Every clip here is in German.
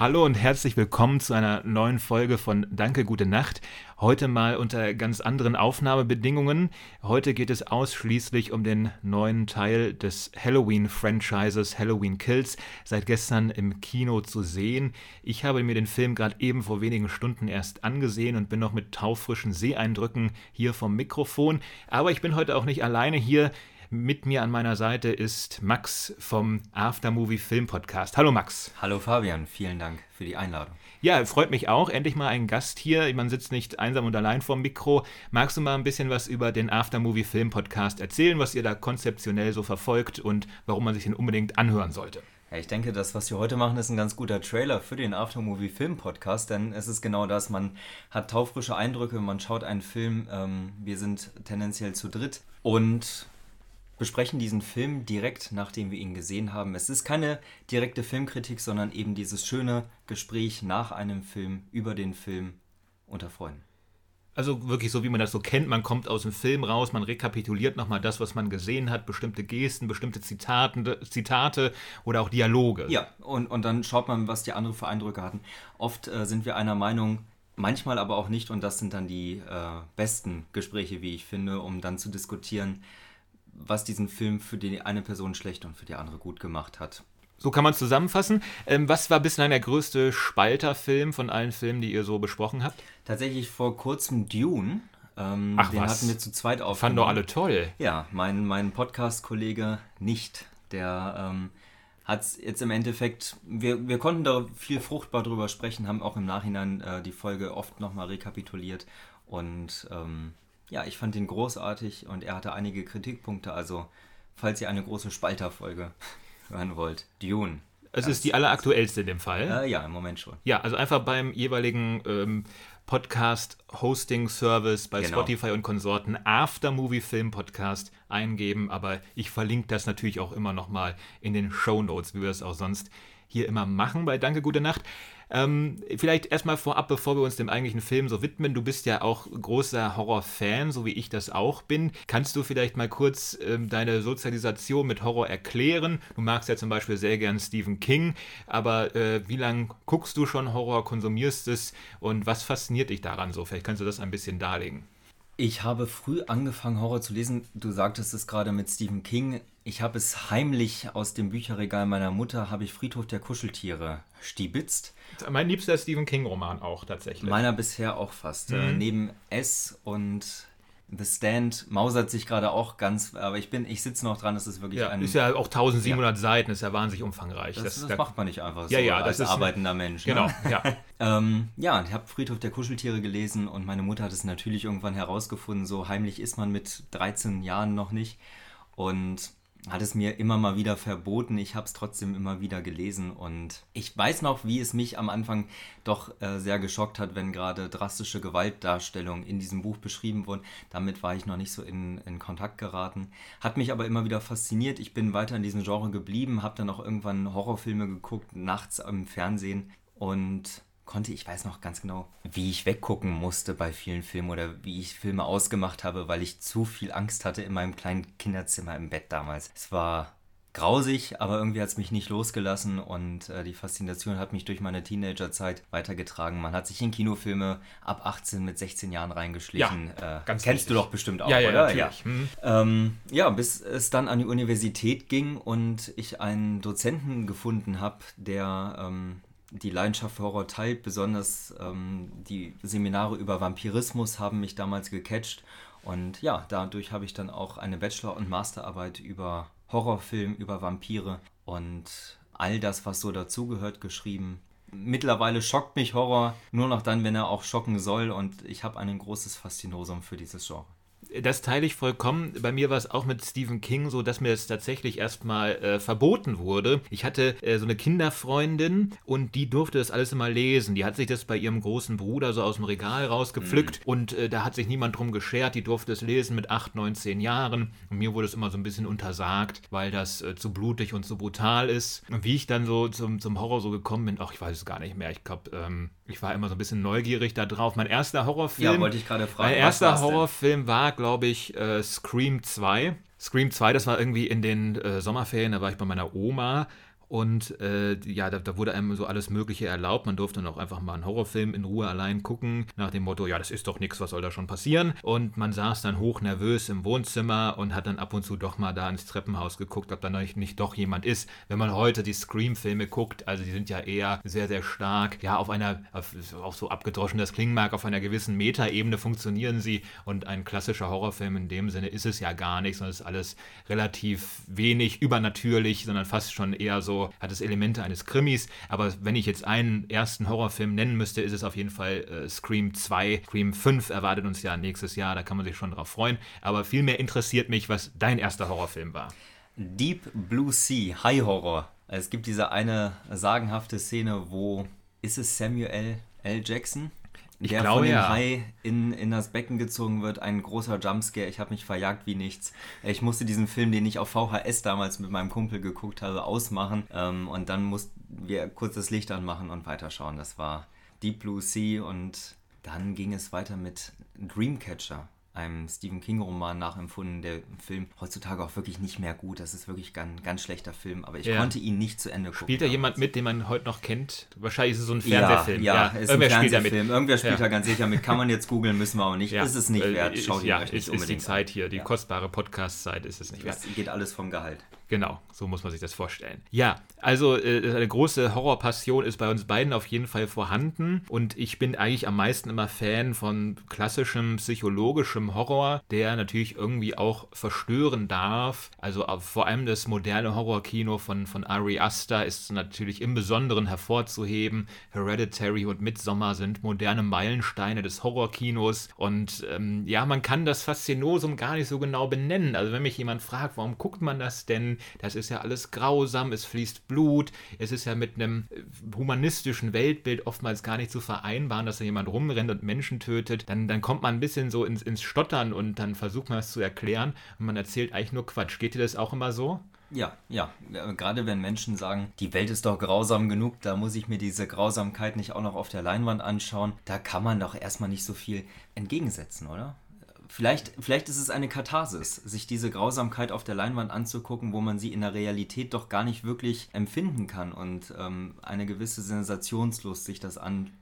Hallo und herzlich willkommen zu einer neuen Folge von Danke, gute Nacht. Heute mal unter ganz anderen Aufnahmebedingungen. Heute geht es ausschließlich um den neuen Teil des Halloween-Franchises Halloween Kills, seit gestern im Kino zu sehen. Ich habe mir den Film gerade eben vor wenigen Stunden erst angesehen und bin noch mit taufrischen Seeeindrücken hier vom Mikrofon. Aber ich bin heute auch nicht alleine hier. Mit mir an meiner Seite ist Max vom Aftermovie Film Podcast. Hallo Max. Hallo Fabian, vielen Dank für die Einladung. Ja, freut mich auch. Endlich mal ein Gast hier. Man sitzt nicht einsam und allein vorm Mikro. Magst du mal ein bisschen was über den Aftermovie Film Podcast erzählen, was ihr da konzeptionell so verfolgt und warum man sich den unbedingt anhören sollte? Ja, ich denke, das, was wir heute machen, ist ein ganz guter Trailer für den Aftermovie Film Podcast, denn es ist genau das, man hat taufrische Eindrücke, man schaut einen Film, ähm, wir sind tendenziell zu dritt und besprechen diesen Film direkt, nachdem wir ihn gesehen haben. Es ist keine direkte Filmkritik, sondern eben dieses schöne Gespräch nach einem Film über den Film unter Freunden. Also wirklich so, wie man das so kennt, man kommt aus dem Film raus, man rekapituliert nochmal das, was man gesehen hat, bestimmte Gesten, bestimmte Zitaten, Zitate oder auch Dialoge. Ja, und, und dann schaut man, was die anderen für Eindrücke hatten. Oft äh, sind wir einer Meinung, manchmal aber auch nicht und das sind dann die äh, besten Gespräche, wie ich finde, um dann zu diskutieren, was diesen Film für die eine Person schlecht und für die andere gut gemacht hat. So kann man es zusammenfassen. Ähm, was war bislang der größte Spalterfilm von allen Filmen, die ihr so besprochen habt? Tatsächlich vor kurzem Dune. Ähm, Ach den was? hatten wir zu zweit aufgenommen. Fanden doch alle toll. Ja, mein, mein Podcast-Kollege nicht. Der ähm, hat es jetzt im Endeffekt, wir, wir konnten da viel fruchtbar drüber sprechen, haben auch im Nachhinein äh, die Folge oft nochmal rekapituliert und ähm, ja, ich fand ihn großartig und er hatte einige Kritikpunkte. Also, falls ihr eine große Spalterfolge hören wollt, Dune. Es ist die alleraktuellste in dem Fall. Äh, ja, im Moment schon. Ja, also einfach beim jeweiligen ähm, Podcast-Hosting-Service bei genau. Spotify und Konsorten Aftermovie Film Podcast eingeben. Aber ich verlinke das natürlich auch immer nochmal in den Show Notes, wie wir es auch sonst hier immer machen bei Danke, gute Nacht. Ähm, vielleicht erstmal vorab, bevor wir uns dem eigentlichen Film so widmen. Du bist ja auch großer Horror-Fan, so wie ich das auch bin. Kannst du vielleicht mal kurz ähm, deine Sozialisation mit Horror erklären? Du magst ja zum Beispiel sehr gern Stephen King, aber äh, wie lange guckst du schon Horror, konsumierst es und was fasziniert dich daran so? Vielleicht kannst du das ein bisschen darlegen. Ich habe früh angefangen, Horror zu lesen. Du sagtest es gerade mit Stephen King. Ich habe es heimlich aus dem Bücherregal meiner Mutter, habe ich Friedhof der Kuscheltiere stibitzt. Mein liebster Stephen King-Roman auch tatsächlich. Meiner bisher auch fast. Äh, mhm. neben S und The Stand mausert sich gerade auch ganz, aber ich bin, ich sitze noch dran, es ist wirklich ja, ein... Ist ja auch 1700 ja. Seiten, ist ja wahnsinnig umfangreich. Das, das, das macht man nicht einfach so ja, ja, als das ist arbeitender Mensch. Genau, ne? ja. ähm, ja, ich habe Friedhof der Kuscheltiere gelesen und meine Mutter hat es natürlich irgendwann herausgefunden, so heimlich ist man mit 13 Jahren noch nicht und hat es mir immer mal wieder verboten. Ich habe es trotzdem immer wieder gelesen und ich weiß noch, wie es mich am Anfang doch äh, sehr geschockt hat, wenn gerade drastische Gewaltdarstellungen in diesem Buch beschrieben wurden. Damit war ich noch nicht so in, in Kontakt geraten. Hat mich aber immer wieder fasziniert. Ich bin weiter in diesem Genre geblieben, habe dann auch irgendwann Horrorfilme geguckt, nachts im Fernsehen und konnte, ich weiß noch ganz genau, wie ich weggucken musste bei vielen Filmen oder wie ich Filme ausgemacht habe, weil ich zu viel Angst hatte in meinem kleinen Kinderzimmer im Bett damals. Es war grausig, aber irgendwie hat es mich nicht losgelassen und äh, die Faszination hat mich durch meine Teenagerzeit weitergetragen. Man hat sich in Kinofilme ab 18 mit 16 Jahren reingeschlichen. Ja, äh, ganz kennst richtig. du doch bestimmt auch, ja, ja, oder? Ja. Mhm. Ähm, ja, bis es dann an die Universität ging und ich einen Dozenten gefunden habe, der ähm, die Leidenschaft für Horror teilt. Besonders ähm, die Seminare über Vampirismus haben mich damals gecatcht. Und ja, dadurch habe ich dann auch eine Bachelor- und Masterarbeit über Horrorfilm, über Vampire und all das, was so dazugehört, geschrieben. Mittlerweile schockt mich Horror nur noch dann, wenn er auch schocken soll. Und ich habe ein großes Faszinosum für dieses Genre das teile ich vollkommen. Bei mir war es auch mit Stephen King so, dass mir es tatsächlich erstmal äh, verboten wurde. Ich hatte äh, so eine Kinderfreundin und die durfte das alles immer lesen. Die hat sich das bei ihrem großen Bruder so aus dem Regal rausgepflückt mhm. und äh, da hat sich niemand drum geschert. Die durfte es lesen mit 8, 9, 10 Jahren. Und mir wurde es immer so ein bisschen untersagt, weil das äh, zu blutig und zu brutal ist. Und wie ich dann so zum, zum Horror so gekommen bin, ach, ich weiß es gar nicht mehr. Ich glaube, ähm, ich war immer so ein bisschen neugierig da drauf. Mein erster Horrorfilm. Ja, wollte ich gerade fragen. Mein erster Horrorfilm war, glaube ich, äh, Scream 2. Scream 2, das war irgendwie in den äh, Sommerferien, da war ich bei meiner Oma Und äh, ja, da, da, wurde einem so alles Mögliche erlaubt. Man durfte dann auch einfach mal einen Horrorfilm in Ruhe allein gucken, nach dem Motto, ja, das ist doch nichts, was soll da schon passieren? Und man saß dann hochnervös im Wohnzimmer und hat dann ab und zu doch mal da ins Treppenhaus geguckt, ob da nicht, nicht doch jemand ist. Wenn man heute die Scream-Filme guckt, also die sind ja eher sehr, sehr stark, ja, auf einer, auf, auch so abgedroschen das klingen mag, auf einer gewissen Metaebene funktionieren sie. Und ein klassischer Horrorfilm in dem Sinne ist es ja gar nicht, sondern es ist alles relativ wenig übernatürlich, sondern fast schon eher so hat es Elemente eines Krimis. Aber wenn ich jetzt einen ersten Horrorfilm nennen müsste, ist es auf jeden Fall äh, Scream 2. Scream 5 erwartet uns ja nächstes Jahr, da kann man sich schon drauf freuen. Aber vielmehr interessiert mich, was dein erster Horrorfilm war. Deep Blue Sea, High Horror. Es gibt diese eine sagenhafte Szene, wo ist es Samuel L. Jackson? Ich der glaube, von dem ja. Hai in, in das Becken gezogen wird, ein großer Jumpscare. Ich habe mich verjagt wie nichts. Ich musste diesen Film, den ich auf VHS damals mit meinem Kumpel geguckt habe, ausmachen. Ähm, und dann mussten wir kurz das Licht anmachen und weiterschauen. Das war Deep Blue Sea und dann ging es weiter mit Dreamcatcher einem Stephen King-Roman nachempfunden. Der Film heutzutage auch wirklich nicht mehr gut. Das ist wirklich ein ganz schlechter Film, aber ich ja. konnte ihn nicht zu Ende gucken. Spielt da jemand mit, den man heute noch kennt? Wahrscheinlich ist es so ein Fernsehfilm. Ja, ja, ja. ist Irgendwer ein Fernsehfilm. Irgendwer spielt da ganz sicher mit. Kann man jetzt googeln, müssen wir auch nicht. Ist es nicht äh, wert. Schaut ihn euch nicht ist, unbedingt ist die Zeit hier, die kostbare Podcast-Zeit ist es nicht wert. Es geht alles vom Gehalt. Genau, so muss man sich das vorstellen. Ja, also äh, eine große Horrorpassion ist bei uns beiden auf jeden Fall vorhanden und ich bin eigentlich am meisten immer Fan von klassischem psychologischem Horror, der natürlich irgendwie auch verstören darf. Also äh, vor allem das moderne Horrorkino von, von Ari Aster ist natürlich im Besonderen hervorzuheben. Hereditary und Midsommar sind moderne Meilensteine des Horrorkinos und ähm, ja, man kann das Faszinosum gar nicht so genau benennen. Also wenn mich jemand fragt, warum guckt man das denn? Das ist ja alles grausam, es fließt Blut, es ist ja mit einem humanistischen Weltbild oftmals gar nicht zu vereinbaren, dass da jemand rumrennt und Menschen tötet, dann, dann kommt man ein bisschen so ins, ins Stottern und dann versucht man es zu erklären und man erzählt eigentlich nur Quatsch. Geht dir das auch immer so? Ja, ja. Gerade wenn Menschen sagen, die Welt ist doch grausam genug, da muss ich mir diese Grausamkeit nicht auch noch auf der Leinwand anschauen, da kann man doch erstmal nicht so viel entgegensetzen, oder? Vielleicht, vielleicht ist es eine Katharsis, sich diese Grausamkeit auf der Leinwand anzugucken, wo man sie in der Realität doch gar nicht wirklich empfinden kann und ähm, eine gewisse Sensationslust, sich das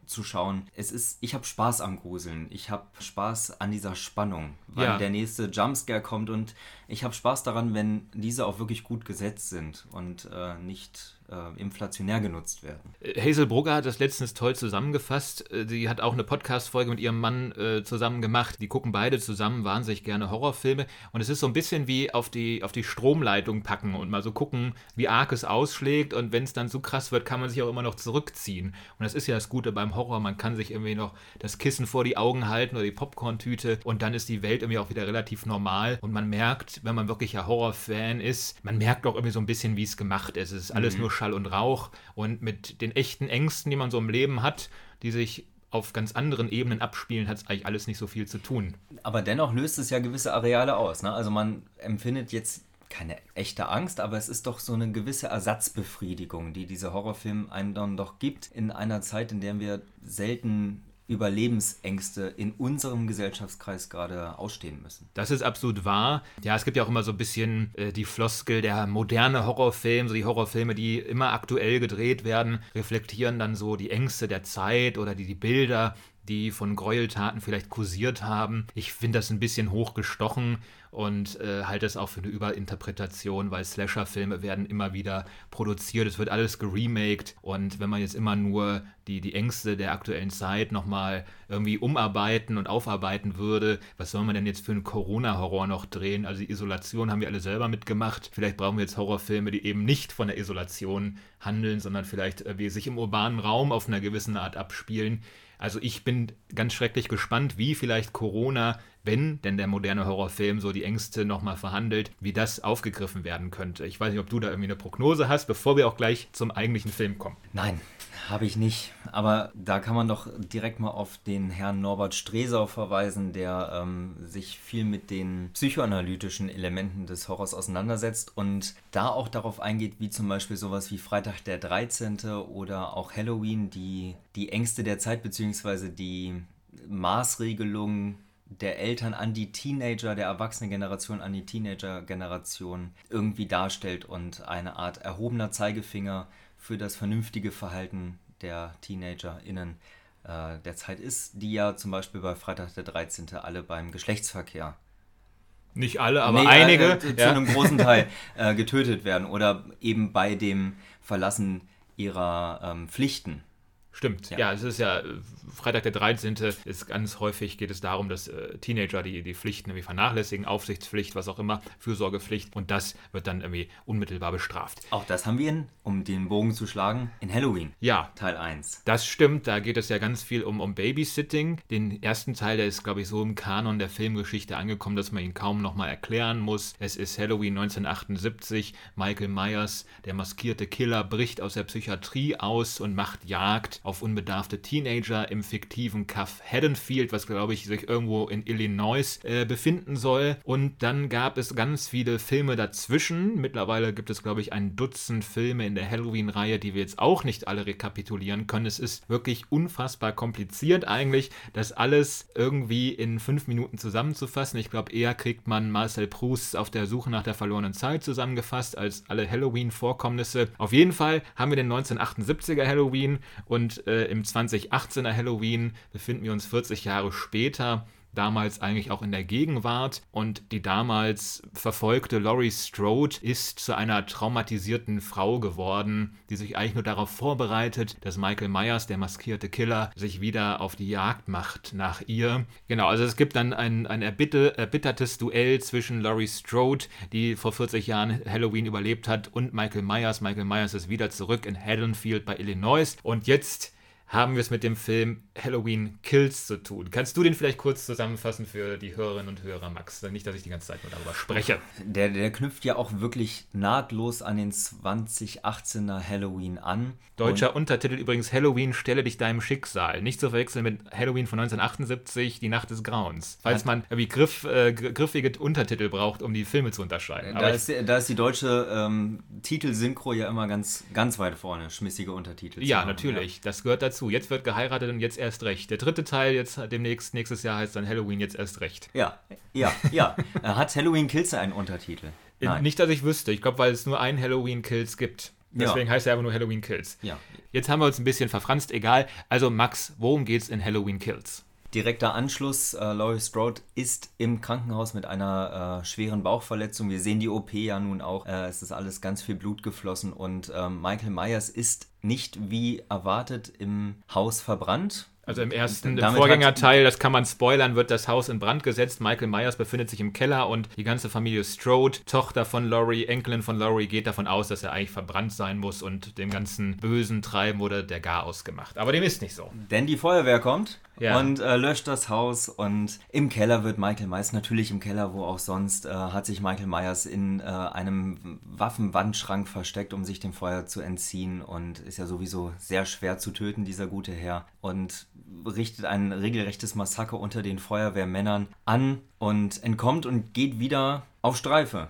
anzuschauen. Es ist, ich habe Spaß am Gruseln, ich habe Spaß an dieser Spannung, weil ja. der nächste Jumpscare kommt und ich habe Spaß daran, wenn diese auch wirklich gut gesetzt sind und äh, nicht äh, inflationär genutzt werden. Hazel Brugger hat das letztens toll zusammengefasst. Äh, sie hat auch eine Podcast-Folge mit ihrem Mann äh, zusammen gemacht. Die gucken beide zusammen wahnsinnig gerne Horrorfilme. Und es ist so ein bisschen wie auf die, auf die Stromleitung packen und mal so gucken, wie arg es ausschlägt. Und wenn es dann so krass wird, kann man sich auch immer noch zurückziehen. Und das ist ja das Gute beim Horror. Man kann sich irgendwie noch das Kissen vor die Augen halten oder die Popcorn-Tüte. Und dann ist die Welt irgendwie auch wieder relativ normal. Und man merkt, wenn man wirklich ein Horrorfan ist, man merkt auch irgendwie so ein bisschen, wie es gemacht ist. Es ist alles mhm. nur Schall und Rauch und mit den echten Ängsten, die man so im Leben hat, die sich auf ganz anderen Ebenen abspielen, hat es eigentlich alles nicht so viel zu tun. Aber dennoch löst es ja gewisse Areale aus. Ne? Also man empfindet jetzt keine echte Angst, aber es ist doch so eine gewisse Ersatzbefriedigung, die dieser Horrorfilm einem dann doch gibt, in einer Zeit, in der wir selten Überlebensängste in unserem Gesellschaftskreis gerade ausstehen müssen. Das ist absolut wahr. Ja, es gibt ja auch immer so ein bisschen äh, die Floskel, der moderne Horrorfilm, so die Horrorfilme, die immer aktuell gedreht werden, reflektieren dann so die Ängste der Zeit oder die, die Bilder, die von Gräueltaten vielleicht kursiert haben. Ich finde das ein bisschen hochgestochen und äh, halte es auch für eine Überinterpretation, weil Slasher-Filme werden immer wieder produziert, es wird alles geremaked und wenn man jetzt immer nur die, die Ängste der aktuellen Zeit nochmal irgendwie umarbeiten und aufarbeiten würde, was soll man denn jetzt für einen Corona-Horror noch drehen? Also die Isolation haben wir alle selber mitgemacht. Vielleicht brauchen wir jetzt Horrorfilme, die eben nicht von der Isolation handeln, sondern vielleicht äh, wie sich im urbanen Raum auf einer gewissen Art abspielen. Also ich bin ganz schrecklich gespannt, wie vielleicht Corona, wenn denn der moderne Horrorfilm so die Ängste nochmal verhandelt, wie das aufgegriffen werden könnte. Ich weiß nicht, ob du da irgendwie eine Prognose hast, bevor wir auch gleich zum eigentlichen Film kommen. Nein, habe ich nicht. Aber da kann man doch direkt mal auf den Herrn Norbert Stresau verweisen, der ähm, sich viel mit den psychoanalytischen Elementen des Horrors auseinandersetzt und da auch darauf eingeht, wie zum Beispiel sowas wie Freitag der 13. oder auch Halloween, die die Ängste der Zeit bzw. die Maßregelungen der Eltern an die Teenager, der Erwachsenen-Generation an die Teenager-Generation irgendwie darstellt und eine Art erhobener Zeigefinger für das vernünftige Verhalten der TeenagerInnen äh, der Zeit ist, die ja zum Beispiel bei Freitag der 13. alle beim Geschlechtsverkehr nicht alle, aber nee, einige. Äh, zu ja. einem großen Teil äh, getötet werden oder eben bei dem Verlassen ihrer ähm, Pflichten Stimmt, ja. ja. es ist ja äh, Freitag der 13. ist ganz häufig geht es darum, dass äh, Teenager die, die Pflichten irgendwie vernachlässigen, Aufsichtspflicht, was auch immer, Fürsorgepflicht und das wird dann irgendwie unmittelbar bestraft. Auch das haben wir, in, um den Bogen zu schlagen, in Halloween. Ja. Teil 1. Das stimmt, da geht es ja ganz viel um, um Babysitting. Den ersten Teil, der ist, glaube ich, so im Kanon der Filmgeschichte angekommen, dass man ihn kaum nochmal erklären muss. Es ist Halloween 1978, Michael Myers, der maskierte Killer, bricht aus der Psychiatrie aus und macht Jagd auf unbedarfte Teenager im fiktiven Kaff Haddonfield, was glaube ich sich irgendwo in Illinois äh, befinden soll. Und dann gab es ganz viele Filme dazwischen. Mittlerweile gibt es glaube ich ein Dutzend Filme in der Halloween-Reihe, die wir jetzt auch nicht alle rekapitulieren können. Es ist wirklich unfassbar kompliziert eigentlich, das alles irgendwie in fünf Minuten zusammenzufassen. Ich glaube, eher kriegt man Marcel Proust auf der Suche nach der verlorenen Zeit zusammengefasst als alle Halloween-Vorkommnisse. Auf jeden Fall haben wir den 1978er Halloween und äh, im 2018er Halloween befinden wir uns 40 Jahre später damals eigentlich auch in der Gegenwart und die damals verfolgte Laurie Strode ist zu einer traumatisierten Frau geworden, die sich eigentlich nur darauf vorbereitet, dass Michael Myers, der maskierte Killer, sich wieder auf die Jagd macht nach ihr. Genau, also es gibt dann ein, ein erbitte, erbittertes Duell zwischen Laurie Strode, die vor 40 Jahren Halloween überlebt hat, und Michael Myers. Michael Myers ist wieder zurück in Haddonfield bei Illinois und jetzt haben wir es mit dem Film Halloween Kills zu tun. Kannst du den vielleicht kurz zusammenfassen für die Hörerinnen und Hörer, Max? Nicht, dass ich die ganze Zeit nur darüber spreche. Der, der knüpft ja auch wirklich nahtlos an den 2018er Halloween an. Deutscher und Untertitel übrigens Halloween, stelle dich deinem Schicksal. Nicht zu verwechseln mit Halloween von 1978, Die Nacht des Grauens. Falls man irgendwie griff, äh, griffige Untertitel braucht, um die Filme zu unterscheiden. Da, ist, da ist, die deutsche ähm, Titelsynchro ja immer ganz, ganz weit vorne, schmissige Untertitel. Ja, natürlich. Ja. Das gehört dazu dazu. Jetzt wird geheiratet und jetzt erst recht. Der dritte Teil jetzt demnächst, nächstes Jahr heißt dann Halloween jetzt erst recht. Ja, ja, ja. Hat Halloween Kills einen Untertitel? Nein. Nicht, dass ich wüsste. Ich glaube, weil es nur ein Halloween Kills gibt. Deswegen ja. heißt er aber nur Halloween Kills. Ja. Jetzt haben wir uns ein bisschen verfranst, egal. Also Max, worum geht's in Halloween Kills? Direkter Anschluss, äh, Laurie Strode ist im Krankenhaus mit einer äh, schweren Bauchverletzung. Wir sehen die OP ja nun auch. Äh, es ist alles ganz viel Blut geflossen und ähm, Michael Myers ist nicht wie erwartet im Haus verbrannt. Also im ersten, im Vorgängerteil, das kann man spoilern, wird das Haus in Brand gesetzt. Michael Myers befindet sich im Keller und die ganze Familie Strode, Tochter von Laurie, Enkelin von Laurie, geht davon aus, dass er eigentlich verbrannt sein muss und dem ganzen bösen Treiben wurde der Gar ausgemacht. Aber dem ist nicht so. Denn die Feuerwehr kommt ja. und äh, löscht das Haus und im Keller wird Michael Myers, natürlich im Keller, wo auch sonst, äh, hat sich Michael Myers in äh, einem Waffenwandschrank versteckt, um sich dem Feuer zu entziehen und ist ja sowieso sehr schwer zu töten, dieser gute Herr. Und richtet ein regelrechtes Massaker unter den Feuerwehrmännern an und entkommt und geht wieder auf Streife.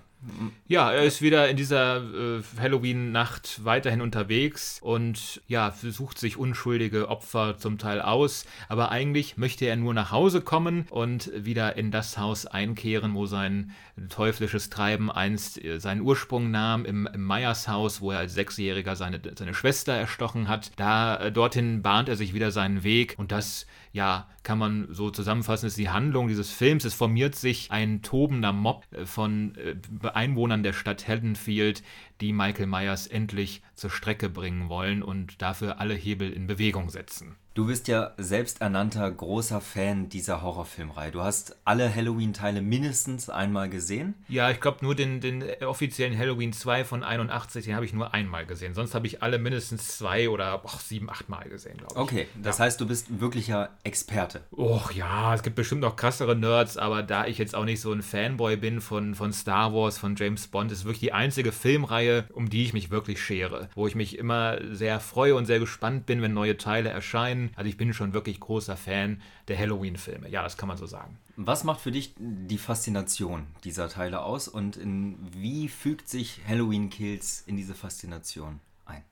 Ja, er ist wieder in dieser äh, Halloween-Nacht weiterhin unterwegs und ja, sucht sich unschuldige Opfer zum Teil aus. Aber eigentlich möchte er nur nach Hause kommen und wieder in das Haus einkehren, wo sein teuflisches Treiben einst äh, seinen Ursprung nahm, im, im Meyers Haus, wo er als Sechsjähriger seine, seine Schwester erstochen hat. Da, äh, dorthin bahnt er sich wieder seinen Weg und das ja, kann man so zusammenfassen, ist die Handlung dieses Films. Es formiert sich ein tobender Mob äh, von äh, Einwohnern der Stadt Haddonfield, die Michael Myers endlich zur Strecke bringen wollen und dafür alle Hebel in Bewegung setzen. Du bist ja selbsternannter großer Fan dieser Horrorfilmreihe. Du hast alle Halloween-Teile mindestens einmal gesehen? Ja, ich glaube nur den, den offiziellen Halloween 2 von 81, den habe ich nur einmal gesehen. Sonst habe ich alle mindestens zwei oder och, sieben, acht Mal gesehen, glaube ich. Okay, das ja. heißt, du bist wirklicher Experte. Och ja, es gibt bestimmt noch krassere Nerds, aber da ich jetzt auch nicht so ein Fanboy bin von, von Star Wars, von James Bond, ist wirklich die einzige Filmreihe, um die ich mich wirklich schere. Wo ich mich immer sehr freue und sehr gespannt bin, wenn neue Teile erscheinen also ich bin schon wirklich großer Fan der Halloween-Filme. Ja, das kann man so sagen. Was macht für dich die Faszination dieser Teile aus und in wie fügt sich Halloween Kills in diese Faszination ein?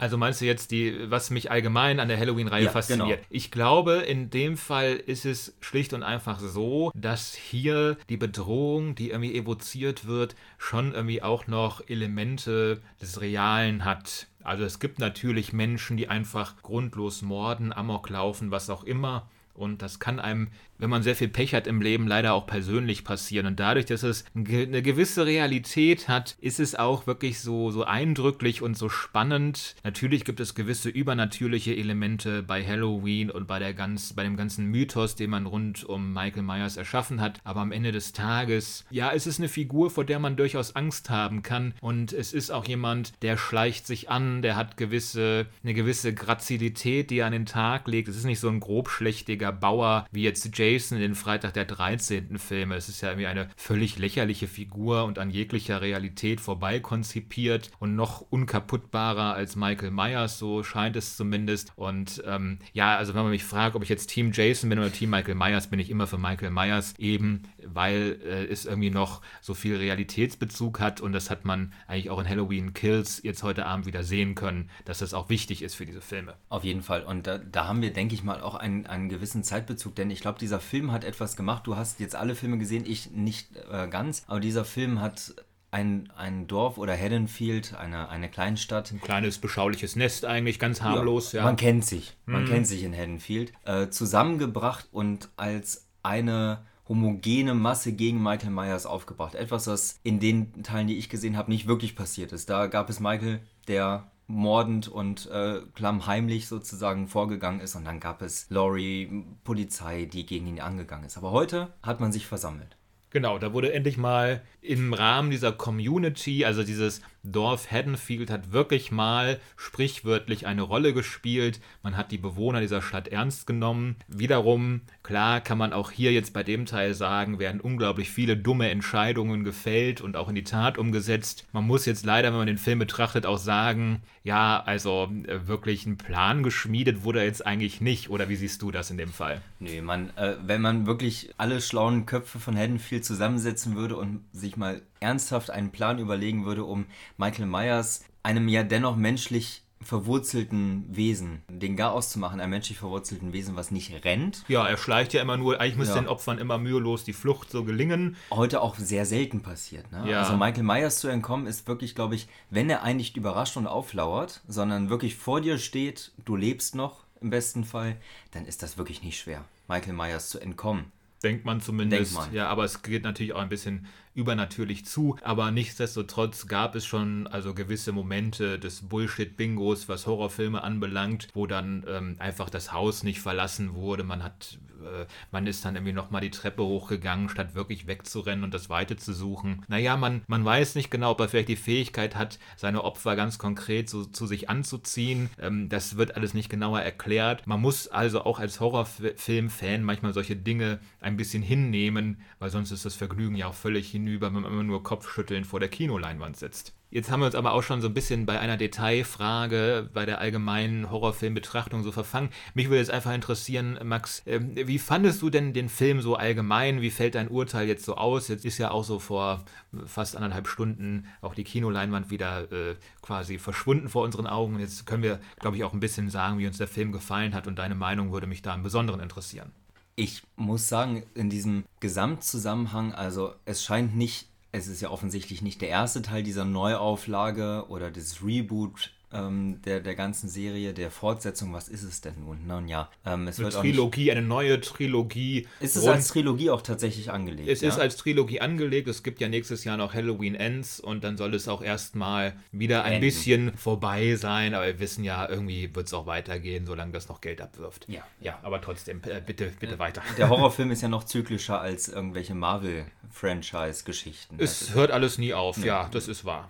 Also meinst du jetzt die, was mich allgemein an der Halloween-Reihe Ja, fasziniert? genau. Ich glaube, in dem Fall ist es schlicht und einfach so, dass hier die Bedrohung, die irgendwie evoziert wird, schon irgendwie auch noch Elemente des Realen hat. Also es gibt natürlich Menschen, die einfach grundlos morden, Amok laufen, was auch immer. Und das kann einem, wenn man sehr viel Pech hat im Leben, leider auch persönlich passieren. Und dadurch, dass es eine gewisse Realität hat, ist es auch wirklich so, so eindrücklich und so spannend. Natürlich gibt es gewisse übernatürliche Elemente bei Halloween und bei, der ganz, bei dem ganzen Mythos, den man rund um Michael Myers erschaffen hat. Aber am Ende des Tages, ja, es ist eine Figur, vor der man durchaus Angst haben kann. Und es ist auch jemand, der schleicht sich an, der hat gewisse, eine gewisse Grazilität, die er an den Tag legt. Es ist nicht so ein grobschlächtiger Bauer wie jetzt Jason in den Freitag der 13. Filme. Es ist ja irgendwie eine völlig lächerliche Figur und an jeglicher Realität vorbei konzipiert und noch unkaputtbarer als Michael Myers, so scheint es zumindest. Und ähm, ja, also wenn man mich fragt, ob ich jetzt Team Jason bin oder Team Michael Myers, bin ich immer für Michael Myers, eben weil äh, es irgendwie noch so viel Realitätsbezug hat und das hat man eigentlich auch in Halloween Kills jetzt heute Abend wieder sehen können, dass das auch wichtig ist für diese Filme. Auf jeden Fall. Und da, da haben wir, denke ich mal, auch einen, einen gewissen Zeitbezug. Denn ich glaube, dieser Film hat etwas gemacht. Du hast jetzt alle Filme gesehen, ich nicht äh, ganz. Aber dieser Film hat ein, ein Dorf oder Haddonfield, eine, eine Kleinstadt. Ein kleines, beschauliches Nest eigentlich, ganz harmlos, ja. Man kennt sich. Man kennt sich in Haddonfield. Äh, zusammengebracht und als eine homogene Masse gegen Michael Myers aufgebracht. Etwas, was in den Teilen, die ich gesehen habe, nicht wirklich passiert ist. Da gab es Michael, der mordend und äh, klammheimlich sozusagen vorgegangen ist und dann gab es Laurie, Polizei, die gegen ihn angegangen ist. Aber heute hat man sich versammelt. Genau, da wurde endlich mal im Rahmen dieser Community, also dieses Dorf Haddonfield hat wirklich mal sprichwörtlich eine Rolle gespielt. Man hat die Bewohner dieser Stadt ernst genommen. Wiederum, klar kann man auch hier jetzt bei dem Teil sagen, werden unglaublich viele dumme Entscheidungen gefällt und auch in die Tat umgesetzt. Man muss jetzt leider, wenn man den Film betrachtet, auch sagen, ja, also äh, wirklich ein Plan geschmiedet wurde jetzt eigentlich nicht. Oder wie siehst du das in dem Fall? Nee, man, äh, wenn man wirklich alle schlauen Köpfe von Haddonfield zusammensetzen würde und sich mal ernsthaft einen Plan überlegen würde, um Michael Myers, einem ja dennoch menschlich verwurzelten Wesen, den Garaus zu machen, einem menschlich verwurzelten Wesen, was nicht rennt, Ja, er schleicht ja immer nur, eigentlich müsste Ja. den Opfern immer mühelos die Flucht so gelingen. heute auch sehr selten passiert. Ne? Ja. Also Michael Myers zu entkommen ist wirklich, glaube ich, wenn er einen nicht überrascht und auflauert, sondern wirklich vor dir steht, du lebst noch im besten Fall, dann ist das wirklich nicht schwer, Michael Myers zu entkommen. Denkt man zumindest. Denkt man. Ja, aber es geht natürlich auch ein bisschen übernatürlich zu. Aber nichtsdestotrotz gab es schon also gewisse Momente des Bullshit-Bingos, was Horrorfilme anbelangt, wo dann ähm, einfach das Haus nicht verlassen wurde. Man hat, äh, man ist dann irgendwie nochmal die Treppe hochgegangen, statt wirklich wegzurennen und das Weite zu suchen. Naja, man, man weiß nicht genau, ob er vielleicht die Fähigkeit hat, seine Opfer ganz konkret so zu sich anzuziehen. Ähm, das wird alles nicht genauer erklärt. Man muss also auch als Horrorfilm-Fan manchmal solche Dinge ein bisschen hinnehmen, weil sonst ist das Vergnügen ja auch völlig hinüber, wenn man immer nur Kopfschütteln vor der Kinoleinwand sitzt. Jetzt haben wir uns aber auch schon so ein bisschen bei einer Detailfrage, bei der allgemeinen Horrorfilmbetrachtung so verfangen. Mich würde jetzt einfach interessieren, Max, ähm, wie fandest du denn den Film so allgemein? Wie fällt dein Urteil jetzt so aus? Jetzt ist ja auch so vor fast anderthalb Stunden auch die Kinoleinwand wieder äh, quasi verschwunden vor unseren Augen. Jetzt können wir, glaube ich, auch ein bisschen sagen, wie uns der Film gefallen hat und deine Meinung würde mich da im Besonderen interessieren. Ich muss sagen, in diesem Gesamtzusammenhang, also es scheint nicht, es ist ja offensichtlich nicht der erste Teil dieser Neuauflage oder des Reboot ähm, der, der ganzen Serie, der Fortsetzung. Was ist es denn nun? Nun ja, ähm, es Eine wird auch nicht, Trilogie, eine neue Trilogie. ist es als Trilogie auch tatsächlich angelegt? Es ja? ist als Trilogie angelegt. Es gibt ja nächstes Jahr noch Halloween Ends und dann soll es auch erstmal wieder ein Enden. bisschen vorbei sein. Aber wir wissen ja, irgendwie wird es auch weitergehen, solange das noch Geld abwirft. Ja. Ja, aber trotzdem, äh, bitte, bitte weiter. Der Horrorfilm ist ja noch zyklischer als irgendwelche Marvel-Franchise-Geschichten. Es hört alles nie auf, ja, das ist wahr.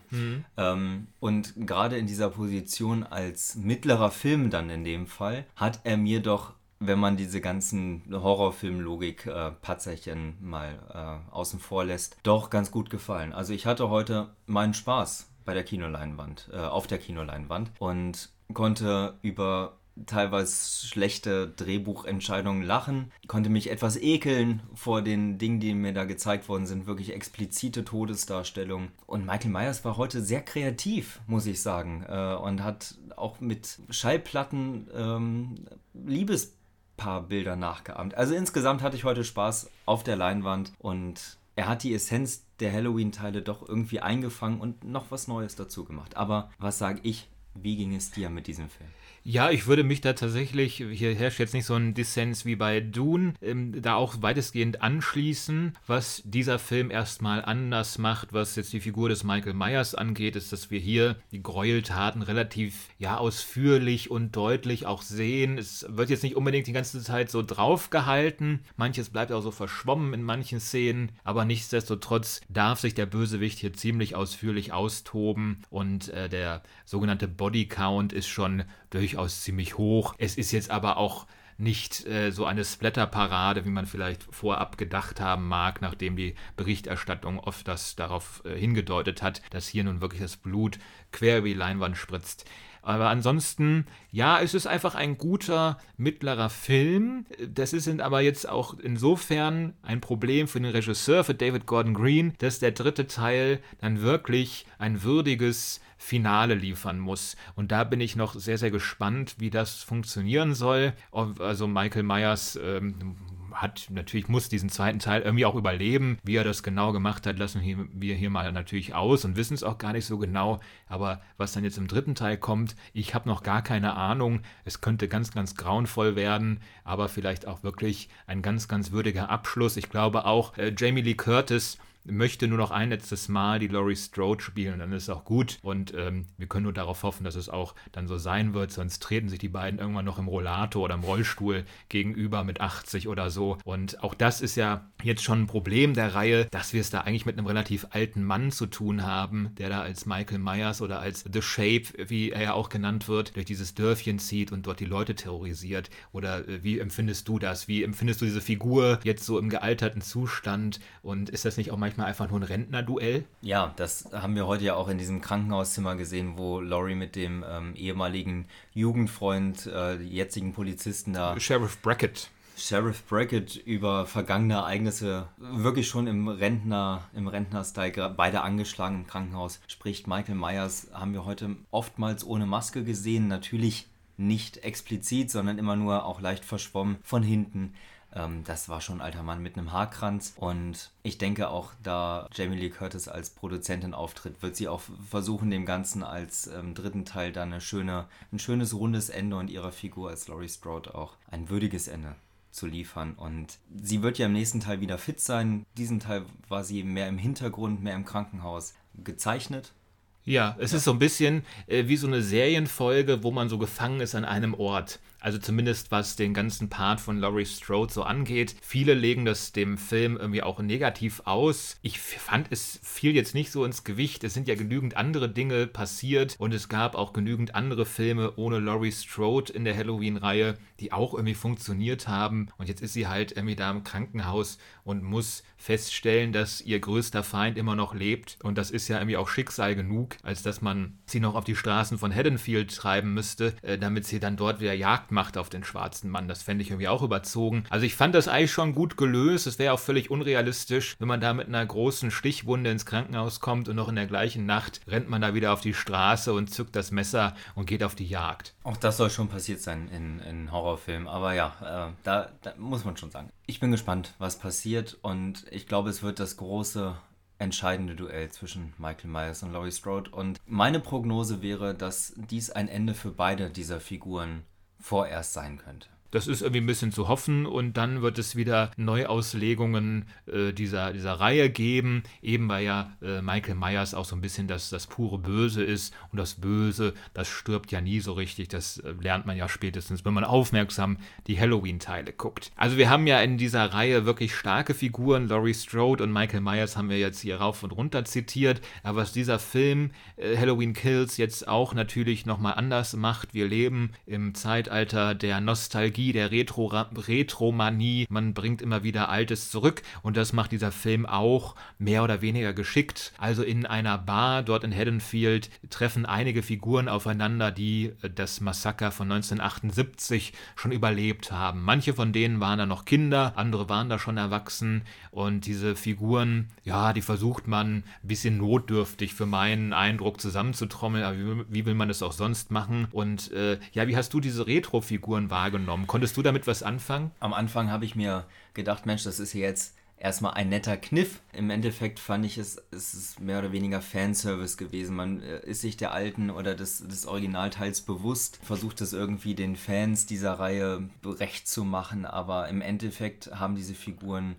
Ähm, und gerade in dieser Position als mittlerer Film dann in dem Fall, hat er mir doch, wenn man diese ganzen Horrorfilm-Logik-Patzerchen mal äh, außen vor lässt, doch ganz gut gefallen. Also ich hatte heute meinen Spaß bei der Kinoleinwand, äh, auf der Kinoleinwand und konnte über teilweise schlechte Drehbuchentscheidungen lachen, konnte mich etwas ekeln vor den Dingen, die mir da gezeigt worden sind, wirklich explizite Todesdarstellungen. Und Michael Myers war heute sehr kreativ, muss ich sagen, äh, und hat auch mit Schallplatten ähm, Liebespaarbilder nachgeahmt. Also insgesamt hatte ich heute Spaß auf der Leinwand und er hat die Essenz der Halloween-Teile doch irgendwie eingefangen und noch was Neues dazu gemacht. Aber was sage ich? Wie ging es dir mit diesem Film? Ja, ich würde mich da tatsächlich, hier herrscht jetzt nicht so ein Dissens wie bei Dune, ähm, da auch weitestgehend anschließen. Was dieser Film erstmal anders macht, was jetzt die Figur des Michael Myers angeht, ist, dass wir hier die Gräueltaten relativ ja ausführlich und deutlich auch sehen. Es wird jetzt nicht unbedingt die ganze Zeit so draufgehalten. Manches bleibt auch so verschwommen in manchen Szenen, aber nichtsdestotrotz darf sich der Bösewicht hier ziemlich ausführlich austoben und äh, der sogenannte Bodycount ist schon durchaus ziemlich hoch. Es ist jetzt aber auch nicht äh, so eine Splatterparade, wie man vielleicht vorab gedacht haben mag, nachdem die Berichterstattung oft das darauf äh, hingedeutet hat, dass hier nun wirklich das Blut quer über Leinwand spritzt. Aber ansonsten, ja, es ist einfach ein guter mittlerer Film. Das ist aber jetzt auch insofern ein Problem für den Regisseur, für David Gordon Green, dass der dritte Teil dann wirklich ein würdiges Finale liefern muss. Und da bin ich noch sehr, sehr gespannt, wie das funktionieren soll. Also Michael Myers ähm, hat natürlich muss diesen zweiten Teil irgendwie auch überleben. Wie er das genau gemacht hat, lassen wir hier mal natürlich aus und wissen es auch gar nicht so genau. Aber was dann jetzt im dritten Teil kommt, ich habe noch gar keine Ahnung. Es könnte ganz, ganz grauenvoll werden, aber vielleicht auch wirklich ein ganz, ganz würdiger Abschluss. Ich glaube auch, äh, Jamie Lee Curtis möchte nur noch ein letztes Mal die Laurie Strode spielen, dann ist es auch gut. Und ähm, wir können nur darauf hoffen, dass es auch dann so sein wird, sonst treten sich die beiden irgendwann noch im Rollator oder im Rollstuhl gegenüber mit 80 oder so. Und auch das ist ja jetzt schon ein Problem der Reihe, dass wir es da eigentlich mit einem relativ alten Mann zu tun haben, der da als Michael Myers oder als The Shape, wie er ja auch genannt wird, durch dieses Dörfchen zieht und dort die Leute terrorisiert. Oder äh, wie empfindest du das? Wie empfindest du diese Figur jetzt so im gealterten Zustand? Und ist das nicht auch manchmal einfach nur ein Rentnerduell? Ja, das haben wir heute ja auch in diesem Krankenhauszimmer gesehen, wo Laurie mit dem ähm, ehemaligen Jugendfreund, äh, jetzigen Polizisten da. Sheriff Brackett. Sheriff Brackett über vergangene Ereignisse wirklich schon im Rentner, im Rentner-Style, beide angeschlagen im Krankenhaus, spricht Michael Myers, haben wir heute oftmals ohne Maske gesehen. Natürlich nicht explizit, sondern immer nur auch leicht verschwommen von hinten. Ähm, das war schon ein alter Mann mit einem Haarkranz. Und ich denke auch, da Jamie Lee Curtis als Produzentin auftritt, wird sie auch versuchen, dem Ganzen als ähm, dritten Teil dann eine schöne, ein schönes rundes Ende und ihrer Figur als Laurie Strode auch ein würdiges Ende zu liefern. Und sie wird ja im nächsten Teil wieder fit sein. Diesen Teil war sie mehr im Hintergrund, mehr im Krankenhaus gezeichnet. Ja, es ja. ist so ein bisschen äh, wie so eine Serienfolge, wo man so gefangen ist an einem Ort. Also zumindest was den ganzen Part von Laurie Strode so angeht. Viele legen das dem Film irgendwie auch negativ aus. Ich fand, es fiel jetzt nicht so ins Gewicht. Es sind ja genügend andere Dinge passiert und es gab auch genügend andere Filme ohne Laurie Strode in der Halloween-Reihe, die auch irgendwie funktioniert haben. Und jetzt ist sie halt irgendwie da im Krankenhaus und muss feststellen, dass ihr größter Feind immer noch lebt. Und das ist ja irgendwie auch Schicksal genug, als dass man sie noch auf die Straßen von Haddonfield treiben müsste, äh, damit sie dann dort wieder Jagd macht auf den schwarzen Mann. Das fände ich irgendwie auch überzogen. Also ich fand das eigentlich schon gut gelöst. Es wäre auch völlig unrealistisch, wenn man da mit einer großen Stichwunde ins Krankenhaus kommt und noch in der gleichen Nacht rennt man da wieder auf die Straße und zückt das Messer und geht auf die Jagd. Auch das soll schon passiert sein in, in Horrorfilmen. Aber ja, äh, da, da muss man schon sagen. Ich bin gespannt, was passiert und ich glaube, es wird das große entscheidende Duell zwischen Michael Myers und Laurie Strode. Und meine Prognose wäre, dass dies ein Ende für beide dieser Figuren vorerst sein könnte. Das ist irgendwie ein bisschen zu hoffen und dann wird es wieder Neuauslegungen äh, dieser, dieser Reihe geben, eben weil ja äh, Michael Myers auch so ein bisschen das, das pure Böse ist und das Böse, das stirbt ja nie so richtig, das äh, lernt man ja spätestens, wenn man aufmerksam die Halloween-Teile guckt. Also wir haben ja in dieser Reihe wirklich starke Figuren, Laurie Strode und Michael Myers haben wir jetzt hier rauf und runter zitiert, aber was dieser Film äh, Halloween Kills jetzt auch natürlich nochmal anders macht, wir leben im Zeitalter der Nostalgie, Nostalgie, der Retro Retromanie. Man bringt immer wieder Altes zurück und das macht dieser Film auch mehr oder weniger geschickt. Also in einer Bar dort in Haddonfield treffen einige Figuren aufeinander, die äh, das Massaker von 1978 schon überlebt haben. Manche von denen waren da noch Kinder, andere waren da schon erwachsen und diese Figuren, ja, die versucht man ein bisschen notdürftig für meinen Eindruck zusammenzutrommeln, aber wie, wie will man das auch sonst machen? Und äh, ja, wie hast du diese Retro-Figuren wahrgenommen? Konntest du damit was anfangen? Am Anfang habe ich mir gedacht, Mensch, das ist jetzt erstmal ein netter Kniff. Im Endeffekt fand ich es, es ist mehr oder weniger Fanservice gewesen. Man äh, ist sich der alten oder des, des Originalteils bewusst, versucht es irgendwie den Fans dieser Reihe recht zu machen, aber im Endeffekt haben diese Figuren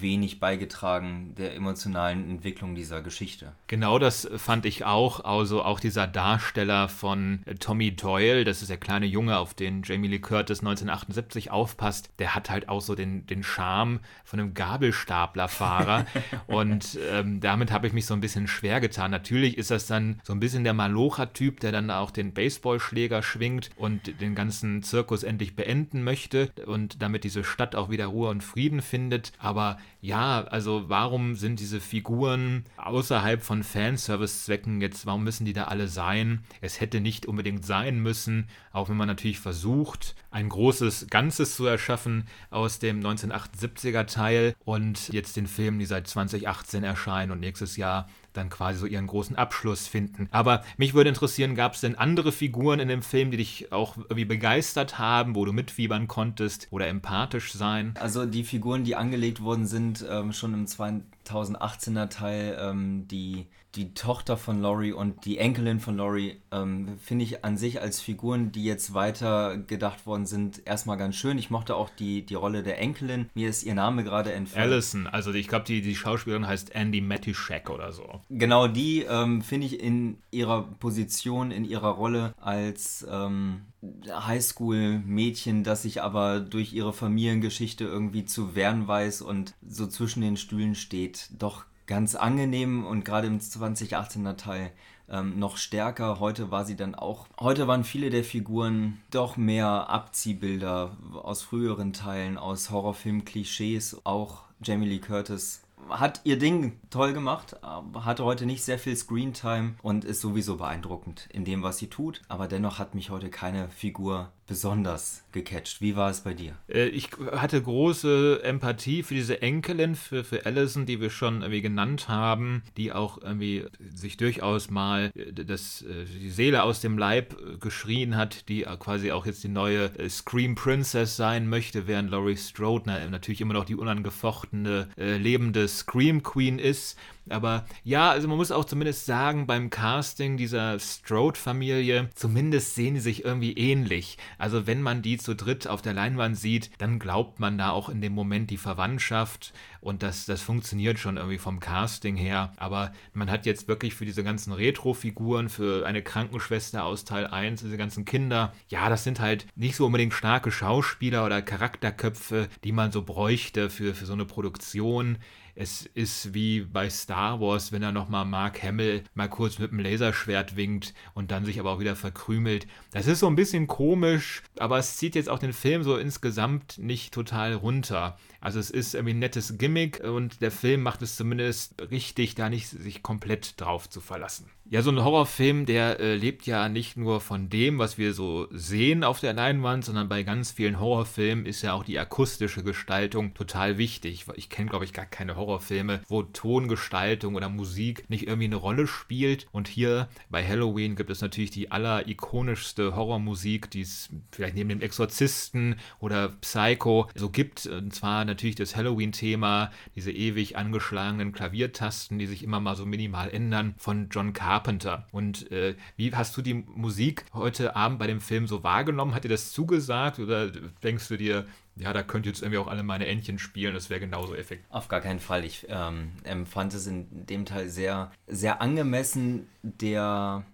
wenig beigetragen der emotionalen Entwicklung dieser Geschichte. Genau das fand ich auch. Also auch dieser Darsteller von Tommy Doyle, das ist der kleine Junge, auf den Jamie Lee Curtis 1978 aufpasst, der hat halt auch so den, den Charme von einem Gabelstaplerfahrer. und ähm, damit habe ich mich so ein bisschen schwer getan. Natürlich ist das dann so ein bisschen der Malocha-Typ, der dann auch den Baseballschläger schwingt und den ganzen Zirkus endlich beenden möchte und damit diese Stadt auch wieder Ruhe und Frieden findet. Aber ja, also warum sind diese Figuren außerhalb von Fanservice-Zwecken jetzt, warum müssen die da alle sein? Es hätte nicht unbedingt sein müssen, auch wenn man natürlich versucht, ein großes Ganzes zu erschaffen aus dem 1978er Teil und jetzt den Film, die seit 2018 erscheinen und nächstes Jahr dann quasi so ihren großen Abschluss finden. Aber mich würde interessieren, gab es denn andere Figuren in dem Film, die dich auch irgendwie begeistert haben, wo du mitfiebern konntest oder empathisch sein? Also die Figuren, die angelegt worden sind, ähm, schon im 2018er Teil, ähm, die die Tochter von Laurie und die Enkelin von Laurie ähm, finde ich an sich als Figuren, die jetzt weiter gedacht worden sind, erstmal ganz schön. Ich mochte auch die, die Rolle der Enkelin. Mir ist ihr Name gerade entfallen. Allison, also ich glaube, die, die Schauspielerin heißt Andy Matischek oder so. Genau, die ähm, finde ich in ihrer Position, in ihrer Rolle als ähm, Highschool-Mädchen, das sich aber durch ihre Familiengeschichte irgendwie zu wehren weiß und so zwischen den Stühlen steht, doch ganz angenehm und gerade im 2018er Teil ähm, noch stärker. Heute war sie dann auch. Heute waren viele der Figuren doch mehr Abziehbilder aus früheren Teilen, aus Horrorfilm-Klischees. Auch Jamie Lee Curtis hat ihr Ding toll gemacht, hatte heute nicht sehr viel Screentime und ist sowieso beeindruckend in dem, was sie tut. Aber dennoch hat mich heute keine Figur besonders gecatcht. Wie war es bei dir? Äh, ich hatte große Empathie für diese Enkelin, für, für Allison, die wir schon irgendwie genannt haben, die auch irgendwie sich durchaus mal äh, das, äh, die Seele aus dem Leib geschrien hat, die quasi auch jetzt die neue Scream Princess sein möchte, während Laurie Strode natürlich immer noch die unangefochtene, lebende Scream Queen ist. Aber ja, also man muss auch zumindest sagen, beim Casting dieser Strode-Familie, zumindest sehen die sich irgendwie ähnlich. Also wenn man die zu dritt auf der Leinwand sieht, dann glaubt man da auch in dem Moment die Verwandtschaft und das, das funktioniert schon irgendwie vom Casting her. Aber man hat jetzt wirklich für diese ganzen Retro-Figuren, für eine Krankenschwester aus Teil 1, diese ganzen Kinder, ja, das sind halt nicht so unbedingt starke Schauspieler oder Charakterköpfe, die man so bräuchte für, für so eine Produktion. Es ist wie bei Star Wars, wenn er nochmal Mark Hamill mal kurz mit dem Laserschwert winkt und dann sich aber auch wieder verkrümelt. Das ist so ein bisschen komisch, aber es zieht jetzt auch den Film so insgesamt nicht total runter. Also es ist irgendwie ein nettes Gimmick und der Film macht es zumindest richtig, da nicht sich komplett drauf zu verlassen. Ja, so ein Horrorfilm, der äh, lebt ja nicht nur von dem, was wir so sehen auf der Leinwand, sondern bei ganz vielen Horrorfilmen ist ja auch die akustische Gestaltung total wichtig. Ich kenne, glaube ich, gar keine Horrorfilme, wo Tongestaltung oder Musik nicht irgendwie eine Rolle spielt. Und hier bei Halloween gibt es natürlich die allerikonischste Horrormusik, die es vielleicht neben dem Exorzisten oder Psycho so gibt. Und zwar natürlich das Halloween-Thema, diese ewig angeschlagenen Klaviertasten, die sich immer mal so minimal ändern, von John Carpenter. Und äh, wie hast du die Musik heute Abend bei dem Film so wahrgenommen? Hat dir das zugesagt oder denkst du dir, ja, da könnt jetzt irgendwie auch alle meine Entchen spielen, das wäre genauso effektiv. Auf gar keinen Fall. Ich ähm, empfand es in dem Teil sehr, sehr angemessen der,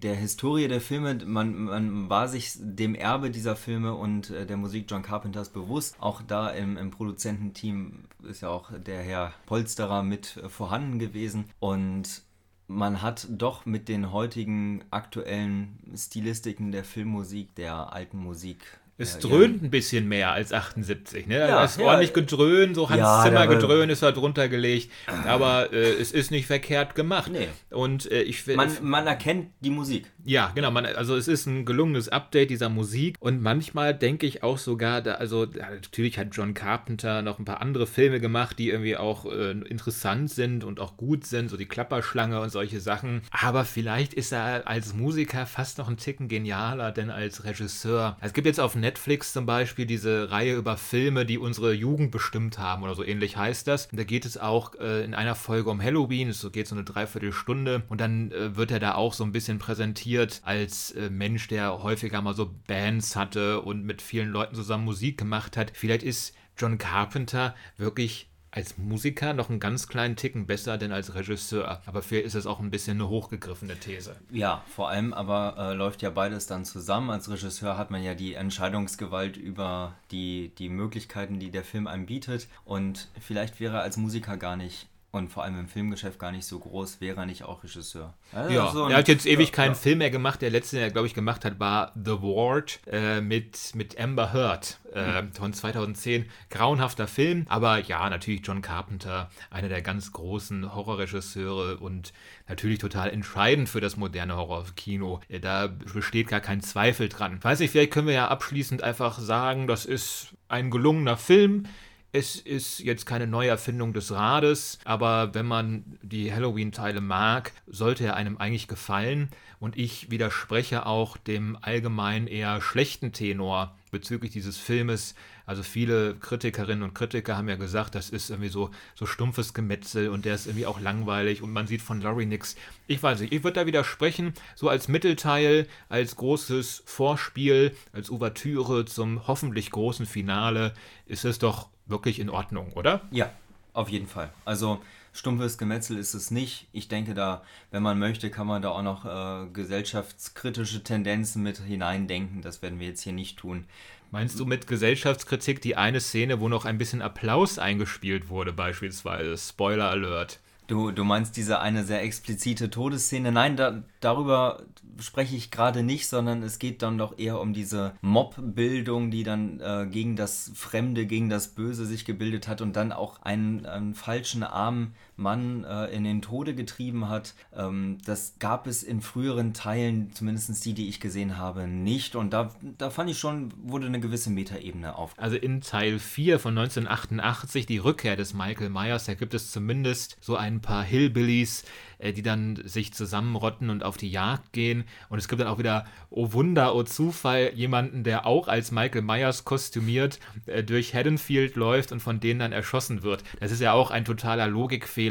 der Historie der Filme. Man, man war sich dem Erbe dieser Filme und äh, der Musik John Carpenters bewusst. Auch da im, im Produzententeam ist ja auch der Herr Polsterer mit äh, vorhanden gewesen. Und man hat doch mit den heutigen aktuellen Stilistiken der Filmmusik, der alten Musik Es ja, dröhnt ja. ein bisschen mehr als 78. Ne? Ja, es ist ordentlich gedröhnt, so Hans Zimmer gedröhnt ist da drunter gelegt. Aber äh, es ist nicht verkehrt gemacht. Nee. Und äh, ich. Man, man erkennt die Musik. Ja, genau. Man, also es ist ein gelungenes Update dieser Musik und manchmal denke ich auch sogar, da, also natürlich hat John Carpenter noch ein paar andere Filme gemacht, die irgendwie auch äh, interessant sind und auch gut sind, so die Klapperschlange und solche Sachen. Aber vielleicht ist er als Musiker fast noch ein Ticken genialer denn als Regisseur. Es gibt jetzt auf Netflix zum Beispiel diese Reihe über Filme, die unsere Jugend bestimmt haben oder so ähnlich heißt das. Da geht es auch äh, in einer Folge um Halloween, es geht so eine Dreiviertelstunde und dann äh, wird er da auch so ein bisschen präsentiert als äh, Mensch, der häufiger mal so Bands hatte und mit vielen Leuten zusammen Musik gemacht hat. Vielleicht ist John Carpenter wirklich als Musiker noch einen ganz kleinen Ticken besser denn als Regisseur. Aber vielleicht ist es auch ein bisschen eine hochgegriffene These. Ja, vor allem aber äh, läuft ja beides dann zusammen. Als Regisseur hat man ja die Entscheidungsgewalt über die, die Möglichkeiten, die der Film einem bietet. Und vielleicht wäre er als Musiker gar nicht und vor allem im Filmgeschäft gar nicht so groß, wäre er nicht auch Regisseur. Also Ja, so er hat jetzt ewig ja, keinen ja. Film mehr gemacht. Der letzte, den er, glaube ich, gemacht hat, war The Ward äh, mit, mit Amber Heard äh, von 2010. Grauenhafter Film, aber ja, natürlich John Carpenter, einer der ganz großen Horrorregisseure und natürlich total entscheidend für das moderne Horrorkino. Äh, Da besteht gar kein Zweifel dran. Weiß nicht, vielleicht können wir ja abschließend einfach sagen, das ist ein gelungener Film. Es ist jetzt keine Neuerfindung des Rades, aber wenn man die Halloween-Teile mag, sollte er einem eigentlich gefallen. Und ich widerspreche auch dem allgemein eher schlechten Tenor bezüglich dieses Filmes. Also viele Kritikerinnen und Kritiker haben ja gesagt, das ist irgendwie so, so stumpfes Gemetzel und der ist irgendwie auch langweilig und man sieht von Laurie nix. Ich weiß nicht, ich würde da widersprechen, so als Mittelteil, als großes Vorspiel, als Ouvertüre zum hoffentlich großen Finale ist es doch wirklich in Ordnung, oder? Ja, auf jeden Fall. Also stumpfes Gemetzel ist es nicht. Ich denke da, wenn man möchte, kann man da auch noch äh, gesellschaftskritische Tendenzen mit hineindenken. Das werden wir jetzt hier nicht tun. Meinst du mit Gesellschaftskritik die eine Szene, wo noch ein bisschen Applaus eingespielt wurde, beispielsweise? Spoiler Alert. Du, du meinst diese eine sehr explizite Todesszene? Nein, da, darüber spreche ich gerade nicht, sondern es geht dann doch eher um diese Mobbildung, die dann äh, gegen das Fremde, gegen das Böse sich gebildet hat und dann auch einen, einen falschen armen Mann äh, in den Tode getrieben hat. Ähm, das gab es in früheren Teilen, zumindest die, die ich gesehen habe, nicht. Und da, da fand ich schon, wurde eine gewisse Metaebene auf. Also in Teil 4 von 1988, die Rückkehr des Michael Myers, da gibt es zumindest so ein paar Hillbillies, äh, die dann sich zusammenrotten und auf die Jagd gehen. Und es gibt dann auch wieder, oh Wunder, oh Zufall, jemanden, der auch als Michael Myers kostümiert äh, durch Haddonfield läuft und von denen dann erschossen wird. Das ist ja auch ein totaler Logikfehler,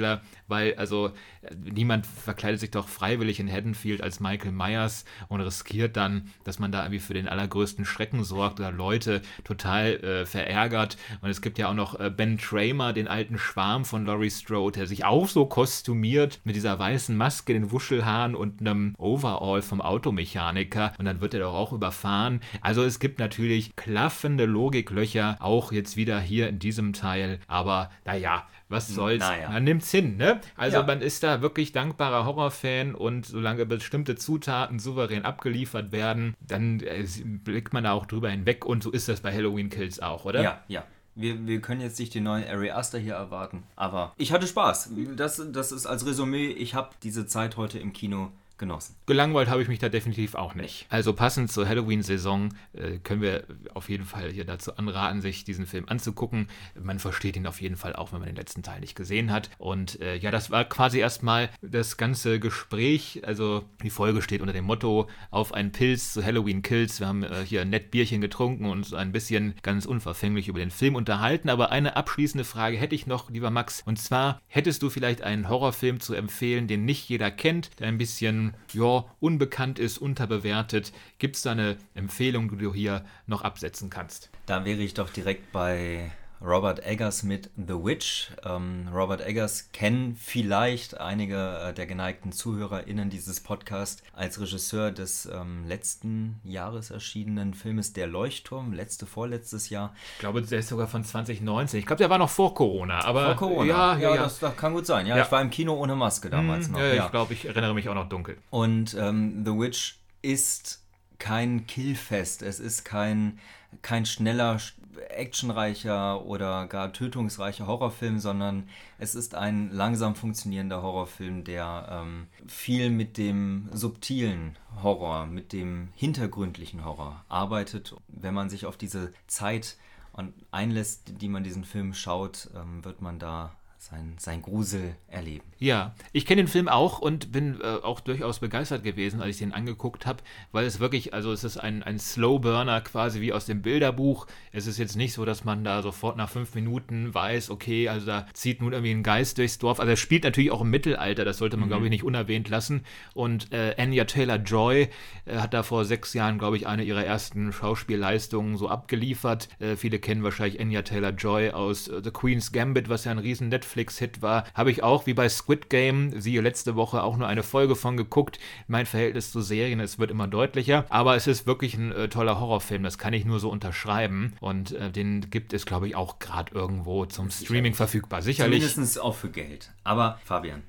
weil also äh, niemand verkleidet sich doch freiwillig in Haddonfield als Michael Myers und riskiert dann, dass man da irgendwie für den allergrößten Schrecken sorgt oder Leute total äh, verärgert. Und es gibt ja auch noch äh, Ben Tramer, den alten Schwarm von Laurie Strode, der sich auch so kostümiert mit dieser weißen Maske, den Wuschelhaaren und einem Overall vom Automechaniker. Und dann wird er doch auch überfahren. Also es gibt natürlich klaffende Logiklöcher, auch jetzt wieder hier in diesem Teil. Aber naja, was soll's? naja. Man nimmt's hin, ne? Also Ja. man ist da wirklich dankbarer Horrorfan und solange bestimmte Zutaten souverän abgeliefert werden, dann äh, blickt man da auch drüber hinweg und so ist das bei Halloween Kills auch, oder? Ja, ja. Wir, wir können jetzt nicht den neuen Ari Aster hier erwarten. Aber ich hatte Spaß. Das, das ist als Resümee, ich habe diese Zeit heute im Kino genossen. Gelangweilt habe ich mich da definitiv auch nicht. Also passend zur Halloween-Saison äh, können wir auf jeden Fall hier dazu anraten, sich diesen Film anzugucken. Man versteht ihn auf jeden Fall auch, wenn man den letzten Teil nicht gesehen hat. Und äh, ja, das war quasi erstmal das ganze Gespräch. Also die Folge steht unter dem Motto auf einen Pilz zu Halloween Kills. Wir haben äh, hier nett Bierchen getrunken und ein bisschen ganz unverfänglich über den Film unterhalten. Aber eine abschließende Frage hätte ich noch, lieber Max. Und zwar, hättest du vielleicht einen Horrorfilm zu empfehlen, den nicht jeder kennt, der ein bisschen, ja, unbekannt ist, unterbewertet? Gibt es da eine Empfehlung, die du hier noch absetzen kannst? Da wäre ich doch direkt bei Robert Eggers mit The Witch. Ähm, Robert Eggers kennen vielleicht einige äh, der geneigten ZuhörerInnen dieses Podcasts als Regisseur des ähm, letzten Jahres erschienenen Filmes Der Leuchtturm, letzte, vorletztes Jahr. Ich glaube, der ist sogar von 2019. Ich glaube, der war noch vor Corona. Aber Vor Corona. Ja, ja, ja. Das, das kann gut sein. Ja, Ja. ich war im Kino ohne Maske damals Hm, noch. ja, ja. Ich glaube, ich erinnere mich auch noch dunkel. Und ähm, The Witch ist kein Killfest, es ist kein, kein schneller, actionreicher oder gar tötungsreicher Horrorfilm, sondern es ist ein langsam funktionierender Horrorfilm, der ähm, viel mit dem subtilen Horror, mit dem hintergründlichen Horror arbeitet. Wenn man sich auf diese Zeit einlässt, die man diesen Film schaut, ähm, wird man da sein, sein Grusel erleben. Ja, ich kenne den Film auch und bin äh, auch durchaus begeistert gewesen, als ich den angeguckt habe, weil es wirklich, also es ist ein, ein Slow-Burner quasi wie aus dem Bilderbuch. Es ist jetzt nicht so, dass man da sofort nach fünf Minuten weiß, okay, also da zieht nun irgendwie ein Geist durchs Dorf. Also er spielt natürlich auch im Mittelalter, das sollte man, mhm. glaube ich, nicht unerwähnt lassen. Und äh, Anya Taylor-Joy äh, hat da vor sechs Jahren, glaube ich, eine ihrer ersten Schauspielleistungen so abgeliefert. Äh, viele kennen wahrscheinlich Anya Taylor-Joy aus äh, The Queen's Gambit, was ja ein riesen Netflix Netflix-Hit war, habe ich auch wie bei Squid Game, siehe letzte Woche auch nur eine Folge von geguckt. Mein Verhältnis zu Serien, es wird immer deutlicher, aber es ist wirklich ein äh, toller Horrorfilm, das kann ich nur so unterschreiben und äh, den gibt es, glaube ich, auch gerade irgendwo zum Streaming verfügbar. Sicherlich. Zumindest auch für Geld. Aber Fabian,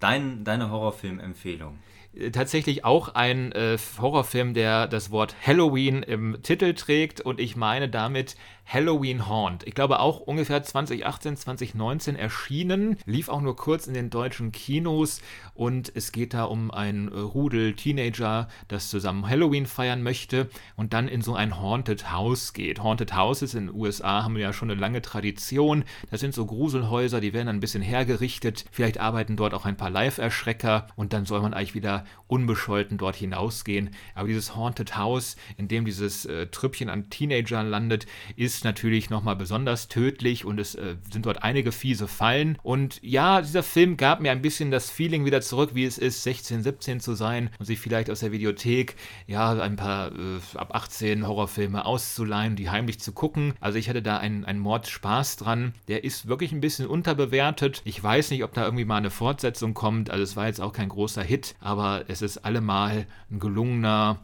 dein, deine Horrorfilm-Empfehlung äh, tatsächlich auch ein äh, Horrorfilm, der das Wort Halloween im Titel trägt und ich meine damit Halloween Haunt. Ich glaube auch ungefähr 2018, 2019 erschienen, lief auch nur kurz in den deutschen Kinos und es geht da um ein äh, Rudel Teenager, das zusammen Halloween feiern möchte und dann in so ein Haunted House geht. Haunted Houses in den USA haben ja schon eine lange Tradition. Das sind so Gruselhäuser, die werden ein bisschen hergerichtet. Vielleicht arbeiten dort auch ein paar Live-Erschrecker und dann soll man eigentlich wieder unbescholten dort hinausgehen. Aber dieses Haunted House, in dem dieses äh, Trüppchen an Teenagern landet, ist ist natürlich nochmal besonders tödlich und es äh, sind dort einige fiese Fallen. Und ja, dieser Film gab mir ein bisschen das Feeling wieder zurück, wie es ist, 16, 17 zu sein und sich vielleicht aus der Videothek ja ein paar äh, ab 18 Horrorfilme auszuleihen, die heimlich zu gucken. Also ich hatte da einen, einen Mordspaß dran. Der ist wirklich ein bisschen unterbewertet. Ich weiß nicht, ob da irgendwie mal eine Fortsetzung kommt. Also es war jetzt auch kein großer Hit, aber es ist allemal ein gelungener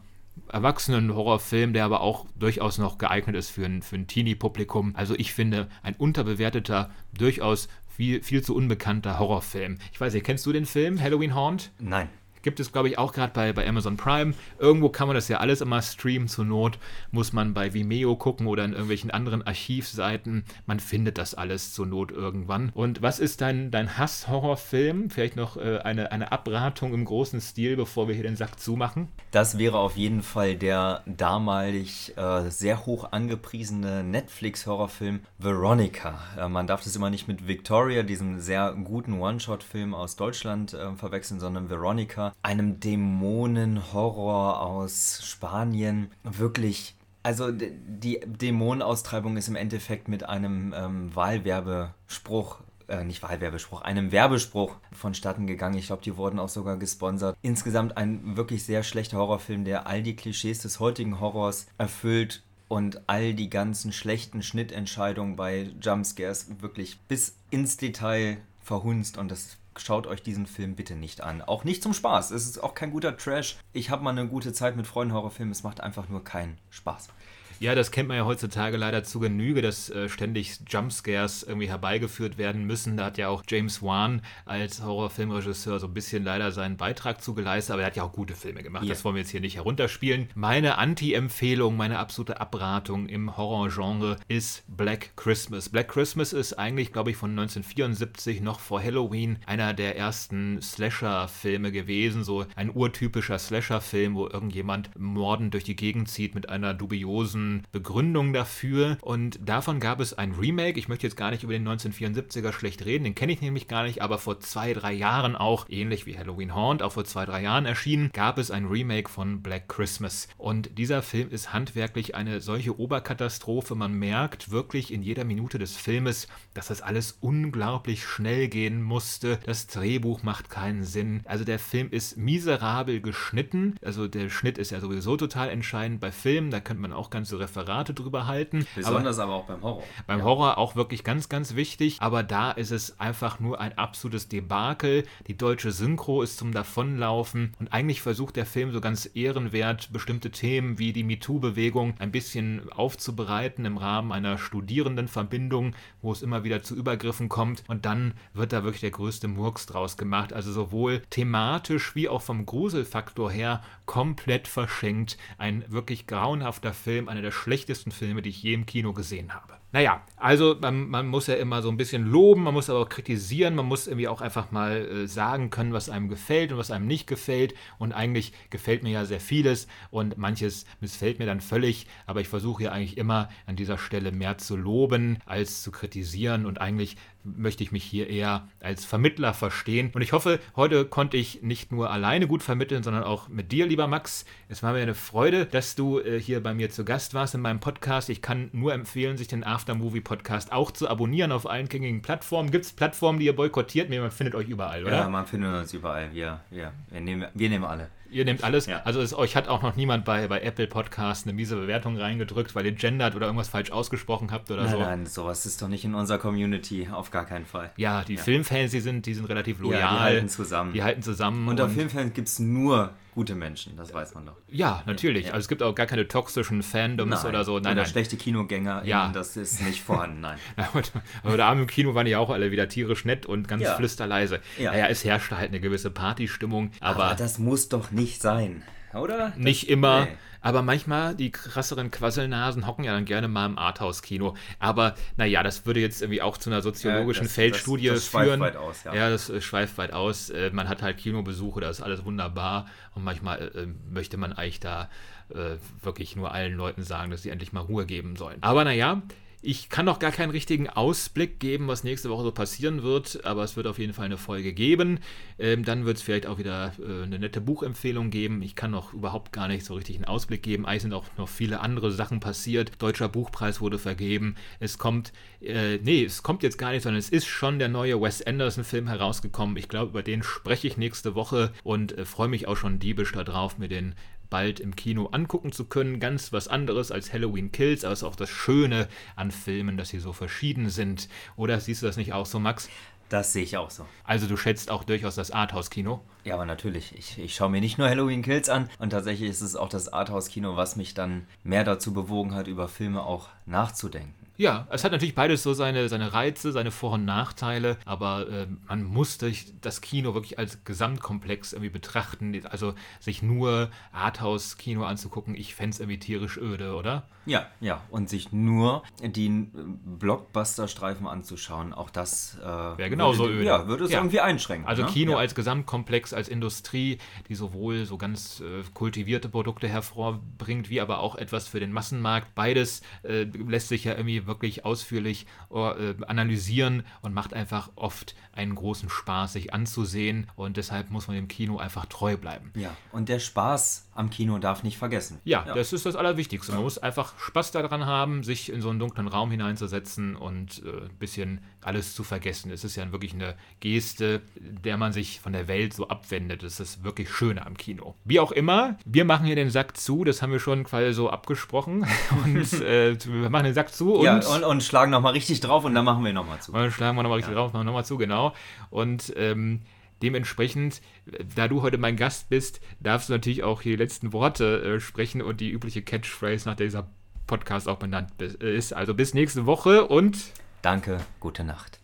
Erwachsenen-Horrorfilm, der aber auch durchaus noch geeignet ist für ein, für ein Teenie-Publikum. Also ich finde, ein unterbewerteter, durchaus viel, viel zu unbekannter Horrorfilm. Ich weiß nicht, kennst du den Film Halloween Haunt? Nein. Gibt es, glaube ich, auch gerade bei, bei Amazon Prime. Irgendwo kann man das ja alles immer streamen. Zur Not muss man bei Vimeo gucken oder in irgendwelchen anderen Archivseiten. Man findet das alles zur Not irgendwann. Und was ist dein, dein Hass-Horrorfilm? Vielleicht noch äh, eine, eine Abratung im großen Stil, bevor wir hier den Sack zumachen? Das wäre auf jeden Fall der damalig äh, sehr hoch angepriesene Netflix-Horrorfilm Veronica. Äh, man darf das immer nicht mit Victoria, diesem sehr guten One-Shot-Film aus Deutschland, äh, verwechseln, sondern Veronica einem Dämonenhorror aus Spanien. Wirklich also die Dämonenaustreibung ist im Endeffekt mit einem ähm, Wahlwerbespruch, äh, nicht Wahlwerbespruch, einem Werbespruch vonstatten gegangen. Ich glaube, die wurden auch sogar gesponsert. Insgesamt ein wirklich sehr schlechter Horrorfilm, der all die Klischees des heutigen Horrors erfüllt und all die ganzen schlechten Schnittentscheidungen bei Jumpscares wirklich bis ins Detail verhunzt und das schaut euch diesen Film bitte nicht an. Auch nicht zum Spaß. Es ist auch kein guter Trash. Ich habe mal eine gute Zeit mit Freunden Horrorfilmen. Es macht einfach nur keinen Spaß. Ja, das kennt man ja heutzutage leider zu Genüge, dass äh, ständig Jumpscares irgendwie herbeigeführt werden müssen. Da hat ja auch James Wan als Horrorfilmregisseur so ein bisschen leider seinen Beitrag zugeleistet, aber er hat ja auch gute Filme gemacht. Ja. Das wollen wir jetzt hier nicht herunterspielen. Meine Anti-Empfehlung, meine absolute Abratung im Horrorgenre ist Black Christmas. Black Christmas ist eigentlich, glaube ich, von 1974 noch vor Halloween einer der ersten Slasher-Filme gewesen. So ein urtypischer Slasher-Film, wo irgendjemand mordend durch die Gegend zieht mit einer dubiosen Begründung dafür. Und davon gab es ein Remake. Ich möchte jetzt gar nicht über den 1974er schlecht reden, den kenne ich nämlich gar nicht, aber vor zwei, drei Jahren auch, ähnlich wie Halloween Haunt, auch vor zwei, drei Jahren erschienen, gab es ein Remake von Black Christmas. Und dieser Film ist handwerklich eine solche Oberkatastrophe. Man merkt wirklich in jeder Minute des Filmes, dass das alles unglaublich schnell gehen musste. Das Drehbuch macht keinen Sinn. Also der Film ist miserabel geschnitten. Also der Schnitt ist ja sowieso total entscheidend bei Filmen. Da könnte man auch ganze so Referate drüber halten. Besonders aber, aber auch beim Horror. Beim ja. Horror auch wirklich ganz, ganz wichtig. Aber da ist es einfach nur ein absolutes Debakel. Die deutsche Synchro ist zum Davonlaufen. Und eigentlich versucht der Film so ganz ehrenwert, bestimmte Themen wie die MeToo-Bewegung ein bisschen aufzubereiten im Rahmen einer Studierendenverbindung, wo es immer wieder zu Übergriffen kommt. Und dann wird da wirklich der größte Murks draus gemacht. Also sowohl thematisch wie auch vom Gruselfaktor her komplett verschenkt. Ein wirklich grauenhafter Film, einer der schlechtesten Filme, die ich je im Kino gesehen habe. Naja, also man, man, muss ja immer so ein bisschen loben, man muss aber auch kritisieren, man muss irgendwie auch einfach mal äh, sagen können, was einem gefällt und was einem nicht gefällt. Und eigentlich gefällt mir ja sehr vieles und manches missfällt mir dann völlig, aber ich versuche ja eigentlich immer an dieser Stelle mehr zu loben als zu kritisieren und eigentlich möchte ich mich hier eher als Vermittler verstehen. Und ich hoffe, heute konnte ich nicht nur alleine gut vermitteln, sondern auch mit dir, lieber Max. Es war mir eine Freude, dass du äh, hier bei mir zu Gast warst in meinem Podcast. Ich kann nur empfehlen, sich den Aftermovie Podcast auch zu abonnieren auf allen gängigen Plattformen. Gibt es Plattformen, die ihr boykottiert? Man findet euch überall, oder? Ja, man findet uns überall. Wir, wir, wir, nehmen, wir nehmen alle. Ihr nehmt alles. Ja. Also es, euch hat auch noch niemand bei, bei Apple Podcast eine miese Bewertung reingedrückt, weil ihr gendert oder irgendwas falsch ausgesprochen habt oder nein, so. Nein, sowas ist doch nicht in unserer Community, auf gar keinen Fall. Ja, die ja. Filmfans, die sind, die sind relativ loyal. Ja, die halten zusammen. Die halten zusammen. Unter Filmfans gibt es nur gute Menschen, das weiß man doch. Ja, natürlich. Ja. Also es gibt auch gar keine toxischen Fandoms nein. oder so. Nein, oder nein. schlechte Kinogänger, ja. das ist nicht vorhanden, nein. aber da im Kino waren ja auch alle wieder tierisch nett und ganz ja. flüsterleise. Ja. Naja, es herrschte halt eine gewisse Partystimmung. Aber, aber das muss doch nicht sein oder? Nicht das, immer. Nee. Aber manchmal, die krasseren Quasselnasen hocken ja dann gerne mal im Arthouse-Kino. Aber naja, das würde jetzt irgendwie auch zu einer soziologischen ja, das, Feldstudie das, das führen. Weit aus, ja. ja, das äh, schweift weit aus. Äh, man hat halt Kinobesuche, da ist alles wunderbar. Und manchmal äh, möchte man eigentlich da äh, wirklich nur allen Leuten sagen, dass sie endlich mal Ruhe geben sollen. Aber naja, ich kann noch gar keinen richtigen Ausblick geben, was nächste Woche so passieren wird, aber es wird auf jeden Fall eine Folge geben. Ähm, dann wird es vielleicht auch wieder äh, eine nette Buchempfehlung geben. Ich kann noch überhaupt gar nicht so richtig einen Ausblick geben. Eigentlich sind auch noch viele andere Sachen passiert. Deutscher Buchpreis wurde vergeben. Es kommt, äh, nee, es kommt jetzt gar nicht, sondern es ist schon der neue Wes Anderson-Film herausgekommen. Ich glaube, über den spreche ich nächste Woche und äh, freue mich auch schon diebisch darauf, mir den bald im Kino angucken zu können. Ganz was anderes als Halloween Kills, aber es ist auch das Schöne an Filmen, dass sie so verschieden sind. Oder siehst du das nicht auch so, Max? Das sehe ich auch so. Also du schätzt auch durchaus das Arthouse-Kino? Ja, aber natürlich. Ich, ich schaue mir nicht nur Halloween Kills an und tatsächlich ist es auch das Arthouse-Kino, was mich dann mehr dazu bewogen hat, über Filme auch nachzudenken. Ja, es hat natürlich beides so seine, seine Reize, seine Vor- und Nachteile, aber äh, man musste das Kino wirklich als Gesamtkomplex irgendwie betrachten. Also sich nur Arthouse-Kino anzugucken, ich fände es irgendwie tierisch öde, oder? Ja, ja. Und sich nur die äh, Blockbuster-Streifen anzuschauen, auch das äh, wäre genauso würde, öde. Ja, würde es ja. irgendwie einschränken. Also ne? Kino ja. als Gesamtkomplex, als Industrie, die sowohl so ganz äh, kultivierte Produkte hervorbringt, wie aber auch etwas für den Massenmarkt. Beides äh, lässt sich ja irgendwie wirklich ausführlich äh, analysieren und macht einfach oft einen großen Spaß, sich anzusehen. Und deshalb muss man dem Kino einfach treu bleiben. Ja, und der Spaß am Kino darf nicht vergessen. Ja, ja. das ist das Allerwichtigste. Man muss einfach Spaß daran haben, sich in so einen dunklen Raum hineinzusetzen und äh, ein bisschen alles zu vergessen. Es ist ja wirklich eine Geste, der man sich von der Welt so abwendet. Das ist wirklich schön am Kino. Wie auch immer, wir machen hier den Sack zu. Das haben wir schon quasi so abgesprochen. Und äh, wir machen den Sack zu. Ja, und, und, und schlagen nochmal richtig drauf und dann machen wir nochmal zu. Und dann schlagen wir nochmal richtig ja. drauf, machen nochmal zu, genau. Und ähm, dementsprechend, da du heute mein Gast bist, darfst du natürlich auch hier die letzten Worte äh, sprechen und die übliche Catchphrase, nach der dieser Podcast auch benannt ist. Also bis nächste Woche und danke, gute Nacht.